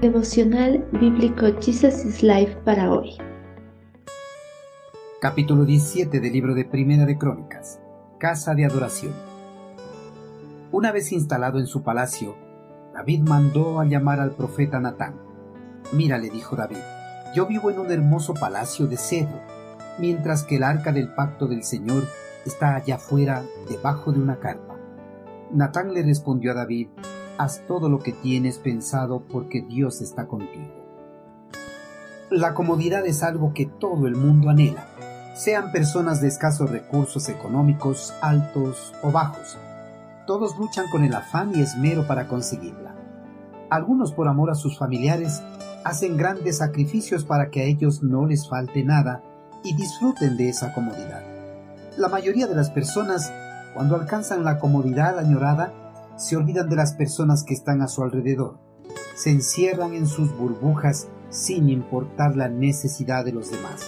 Devocional Bíblico Jesus is Life para hoy. Capítulo 17 del libro de Primera de Crónicas. Casa de Adoración. Una vez instalado en su palacio, David mandó a llamar al profeta Natán. Mira, le dijo David, yo vivo en un hermoso palacio de cedro, mientras que el arca del pacto del Señor está allá afuera, debajo de una carpa. Natán le respondió a David, haz todo lo que tienes pensado porque Dios está contigo. La comodidad es algo que todo el mundo anhela, sean personas de escasos recursos económicos, altos o bajos. Todos luchan con el afán y esmero para conseguirla. Algunos por amor a sus familiares hacen grandes sacrificios para que a ellos no les falte nada y disfruten de esa comodidad. La mayoría de las personas, cuando alcanzan la comodidad añorada, se olvidan de las personas que están a su alrededor. Se encierran en sus burbujas sin importar la necesidad de los demás.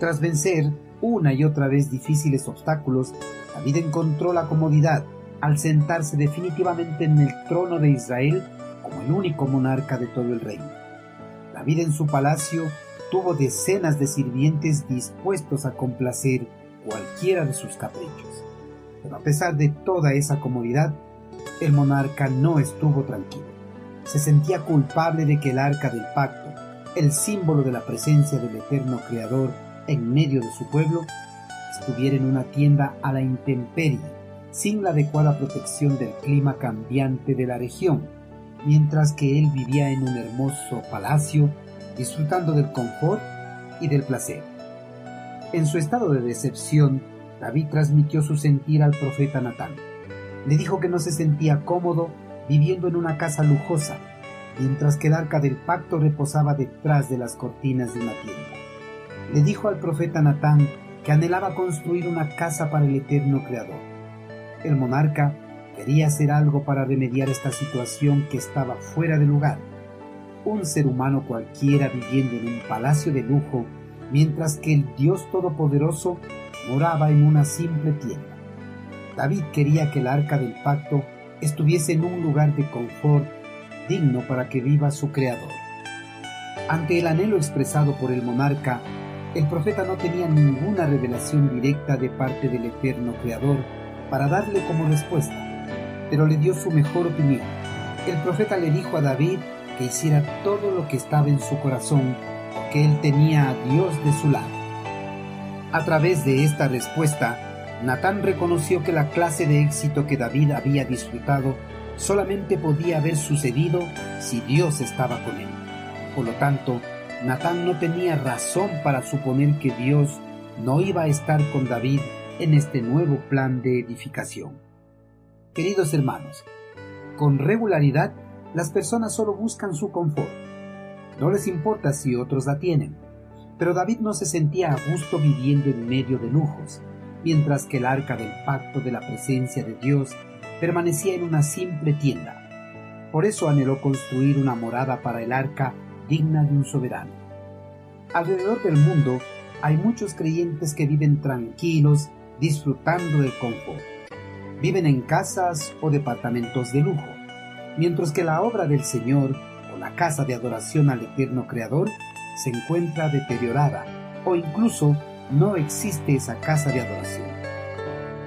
Tras vencer una y otra vez difíciles obstáculos, David encontró la comodidad al sentarse definitivamente en el trono de Israel como el único monarca de todo el reino. David en su palacio tuvo decenas de sirvientes dispuestos a complacer cualquiera de sus caprichos. Pero a pesar de toda esa comodidad, el monarca no estuvo tranquilo. Se sentía culpable de que el arca del pacto, el símbolo de la presencia del eterno Creador en medio de su pueblo, estuviera en una tienda a la intemperie, sin la adecuada protección del clima cambiante de la región, mientras que él vivía en un hermoso palacio, disfrutando del confort y del placer. En su estado de decepción, David transmitió su sentir al profeta Natán le dijo que no se sentía cómodo viviendo en una casa lujosa, mientras que el arca del pacto reposaba detrás de las cortinas de una tienda. Le dijo al profeta Natán que anhelaba construir una casa para el eterno Creador. El monarca quería hacer algo para remediar esta situación que estaba fuera de lugar. Un ser humano cualquiera viviendo en un palacio de lujo, mientras que el Dios Todopoderoso moraba en una simple tienda. David quería que el arca del pacto estuviese en un lugar de confort digno para que viva su creador. Ante el anhelo expresado por el monarca, el profeta no tenía ninguna revelación directa de parte del eterno creador para darle como respuesta, pero le dio su mejor opinión. El profeta le dijo a David que hiciera todo lo que estaba en su corazón, porque él tenía a Dios de su lado. A través de esta respuesta, Natán reconoció que la clase de éxito que David había disfrutado solamente podía haber sucedido si Dios estaba con él. Por lo tanto, Natán no tenía razón para suponer que Dios no iba a estar con David en este nuevo plan de edificación. Queridos hermanos, con regularidad las personas solo buscan su confort. No les importa si otros la tienen. Pero David no se sentía a gusto viviendo en medio de lujos mientras que el arca del pacto de la presencia de Dios permanecía en una simple tienda. Por eso anheló construir una morada para el arca digna de un soberano. Alrededor del mundo hay muchos creyentes que viven tranquilos, disfrutando del confort. Viven en casas o departamentos de lujo, mientras que la obra del Señor o la casa de adoración al eterno Creador se encuentra deteriorada o incluso no existe esa casa de adoración.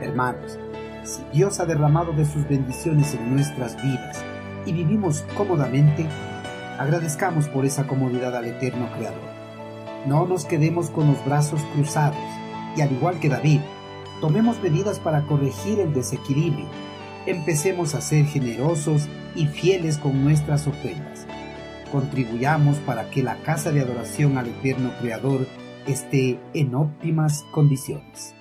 Hermanos, si Dios ha derramado de sus bendiciones en nuestras vidas y vivimos cómodamente, agradezcamos por esa comodidad al eterno Creador. No nos quedemos con los brazos cruzados y al igual que David, tomemos medidas para corregir el desequilibrio. Empecemos a ser generosos y fieles con nuestras ofrendas. Contribuyamos para que la casa de adoración al eterno Creador esté en óptimas condiciones.